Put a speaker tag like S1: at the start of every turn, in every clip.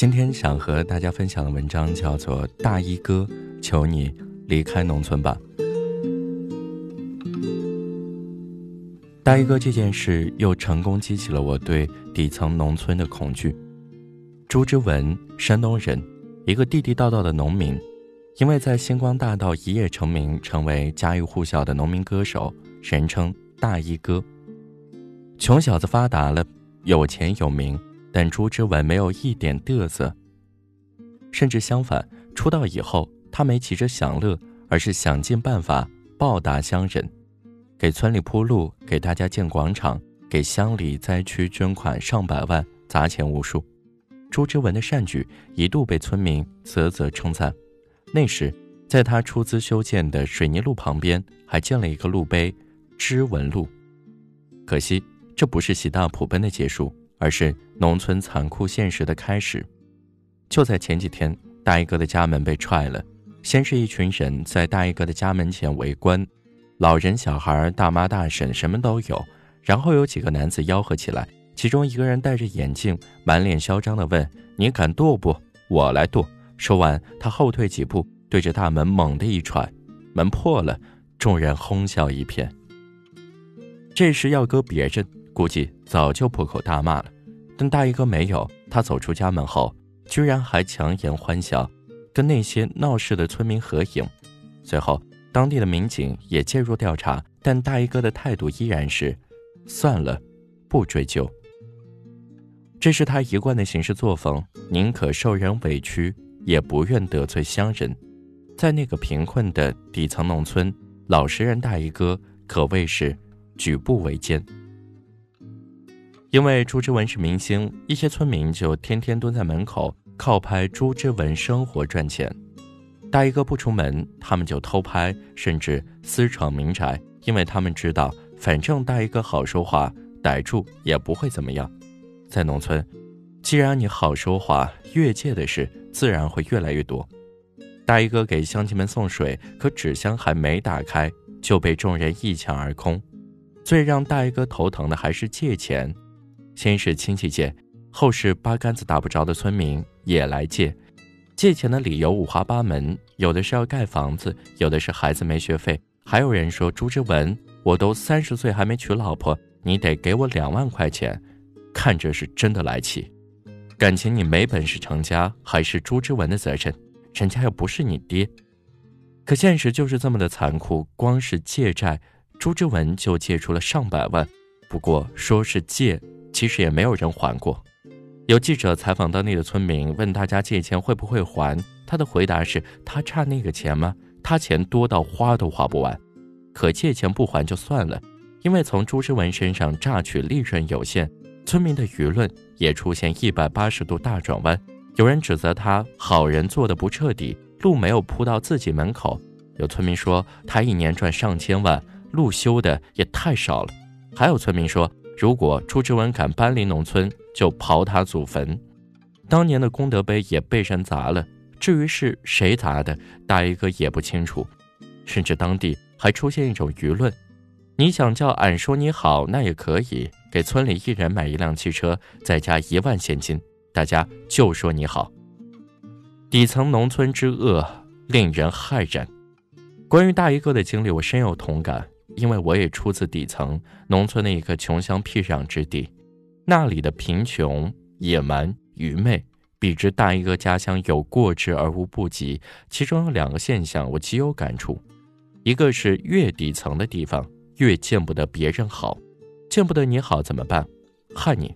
S1: 今天想和大家分享的文章叫做《大衣哥，求你离开农村吧》。大衣哥这件事又成功激起了我对底层农村的恐惧。朱之文，山东人，一个地地道道的农民，因为在星光大道一夜成名，成为家喻户晓的农民歌手，人称大衣哥。穷小子发达了，有钱有名。但朱之文没有一点嘚瑟，甚至相反，出道以后，他没急着享乐，而是想尽办法报答乡人，给村里铺路，给大家建广场，给乡里灾区捐款上百万，砸钱无数。朱之文的善举一度被村民啧啧称赞。那时，在他出资修建的水泥路旁边，还建了一个路碑“知文路”。可惜，这不是喜大普奔的结束。而是农村残酷现实的开始。就在前几天，大衣哥的家门被踹了。先是一群人在大衣哥的家门前围观，老人、小孩、大妈、大婶什么都有。然后有几个男子吆喝起来，其中一个人戴着眼镜，满脸嚣张地问：“你敢剁不？我来剁！”说完，他后退几步，对着大门猛地一踹，门破了，众人哄笑一片。这时要搁别人。估计早就破口大骂了，但大衣哥没有。他走出家门后，居然还强颜欢笑，跟那些闹事的村民合影。随后，当地的民警也介入调查，但大衣哥的态度依然是：算了，不追究。这是他一贯的行事作风，宁可受人委屈，也不愿得罪乡人。在那个贫困的底层农村，老实人大衣哥可谓是举步维艰。因为朱之文是明星，一些村民就天天蹲在门口靠拍朱之文生活赚钱。大衣哥不出门，他们就偷拍，甚至私闯民宅，因为他们知道，反正大衣哥好说话，逮住也不会怎么样。在农村，既然你好说话，越界的事自然会越来越多。大衣哥给乡亲们送水，可纸箱还没打开，就被众人一抢而空。最让大衣哥头疼的还是借钱。先是亲戚借，后是八竿子打不着的村民也来借。借钱的理由五花八门，有的是要盖房子，有的是孩子没学费，还有人说朱之文，我都三十岁还没娶老婆，你得给我两万块钱。看着是真的来气。感情你没本事成家，还是朱之文的责任，人家又不是你爹。可现实就是这么的残酷，光是借债，朱之文就借出了上百万。不过说是借。其实也没有人还过。有记者采访当地的村民，问大家借钱会不会还？他的回答是：他差那个钱吗？他钱多到花都花不完。可借钱不还就算了，因为从朱之文身上榨取利润有限，村民的舆论也出现一百八十度大转弯。有人指责他好人做的不彻底，路没有铺到自己门口；有村民说他一年赚上千万，路修的也太少了；还有村民说。如果朱之文敢搬离农村，就刨他祖坟。当年的功德碑也被人砸了，至于是谁砸的，大衣哥也不清楚。甚至当地还出现一种舆论：你想叫俺说你好，那也可以，给村里一人买一辆汽车，再加一万现金，大家就说你好。底层农村之恶令人骇然。关于大衣哥的经历，我深有同感。因为我也出自底层农村的一个穷乡僻壤之地，那里的贫穷、野蛮、愚昧，比之大衣哥家乡有过之而无不及。其中有两个现象我极有感触，一个是越底层的地方越见不得别人好，见不得你好怎么办？害你。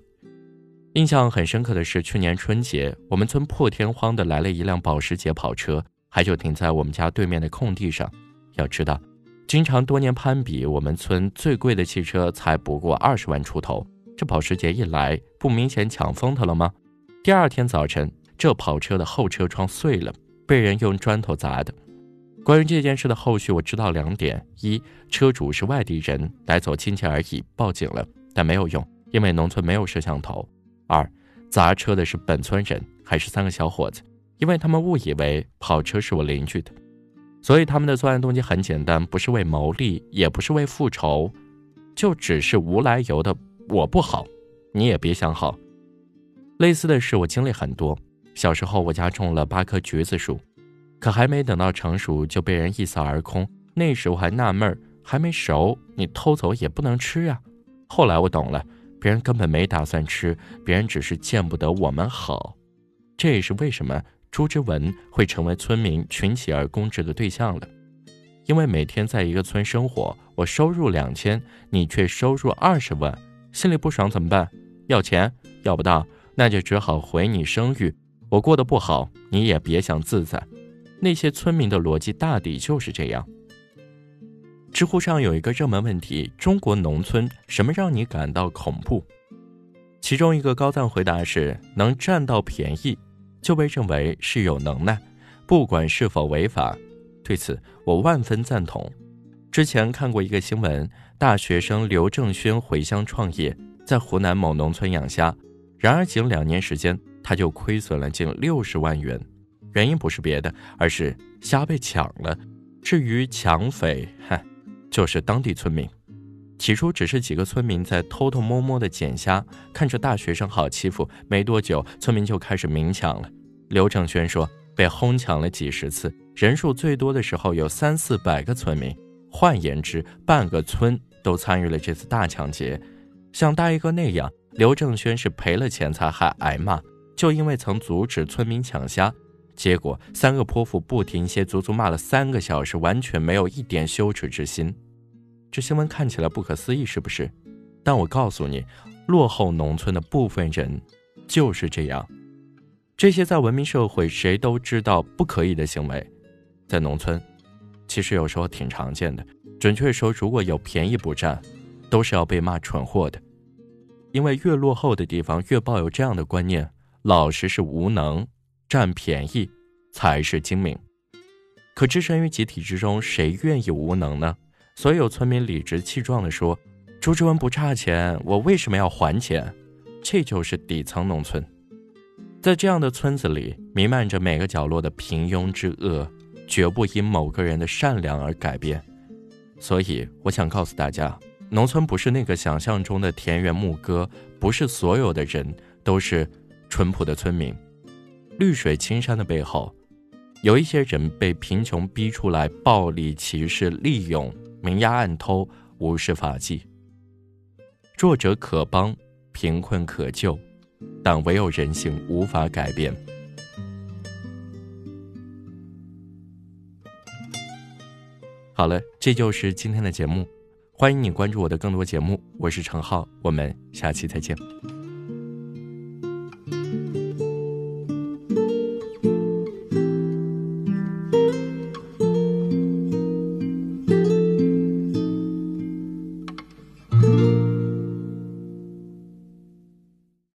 S1: 印象很深刻的是去年春节，我们村破天荒的来了一辆保时捷跑车，还就停在我们家对面的空地上。要知道。经常多年攀比，我们村最贵的汽车才不过二十万出头。这保时捷一来，不明显抢风头了吗？第二天早晨，这跑车的后车窗碎了，被人用砖头砸的。关于这件事的后续，我知道两点：一，车主是外地人，来走亲戚而已，报警了，但没有用，因为农村没有摄像头；二，砸车的是本村人，还是三个小伙子，因为他们误以为跑车是我邻居的。所以他们的作案动机很简单，不是为牟利，也不是为复仇，就只是无来由的我不好，你也别想好。类似的事我经历很多，小时候我家种了八棵橘子树，可还没等到成熟就被人一扫而空。那时我还纳闷，还没熟，你偷走也不能吃呀。后来我懂了，别人根本没打算吃，别人只是见不得我们好。这也是为什么朱之文会成为村民群起而攻之的对象了。因为每天在一个村生活，我收入两千，你却收入二十万，心里不爽怎么办？要钱要不到，那就只好回你生育。我过得不好，你也别想自在。那些村民的逻辑大抵就是这样。知乎上有一个热门问题：中国农村什么让你感到恐怖？其中一个高赞回答是：能占到便宜，就被认为是有能耐，不管是否违法。对此，我万分赞同。之前看过一个新闻，大学生刘正轩回乡创业，在湖南某农村养虾，然而仅两年时间，他就亏损了近六十万元。原因不是别的，而是虾被抢了。至于抢匪，嗨，就是当地村民。起初只是几个村民在偷偷摸摸的捡虾，看着大学生好欺负，没多久，村民就开始明抢了。刘正轩说，被哄抢了几十次。人数最多的时候有三四百个村民，换言之，半个村都参与了这次大抢劫。像大衣哥那样，刘正轩是赔了钱才还挨骂，就因为曾阻止村民抢虾，结果三个泼妇不停歇，足足骂了三个小时，完全没有一点羞耻之心。这新闻看起来不可思议，是不是？但我告诉你，落后农村的部分人就是这样。这些在文明社会谁都知道不可以的行为。在农村，其实有时候挺常见的。准确说，如果有便宜不占，都是要被骂蠢货的。因为越落后的地方越抱有这样的观念：老实是无能，占便宜才是精明。可置身于集体之中，谁愿意无能呢？所有村民理直气壮地说：“朱之文不差钱，我为什么要还钱？”这就是底层农村。在这样的村子里，弥漫着每个角落的平庸之恶。绝不因某个人的善良而改变，所以我想告诉大家，农村不是那个想象中的田园牧歌，不是所有的人都是淳朴的村民。绿水青山的背后，有一些人被贫穷逼出来，暴力歧视、利用、明压暗偷、无视法纪。弱者可帮，贫困可救，但唯有人性无法改变。好了，这就是今天的节目，欢迎你关注我的更多节目，我是程浩，我们下期再见。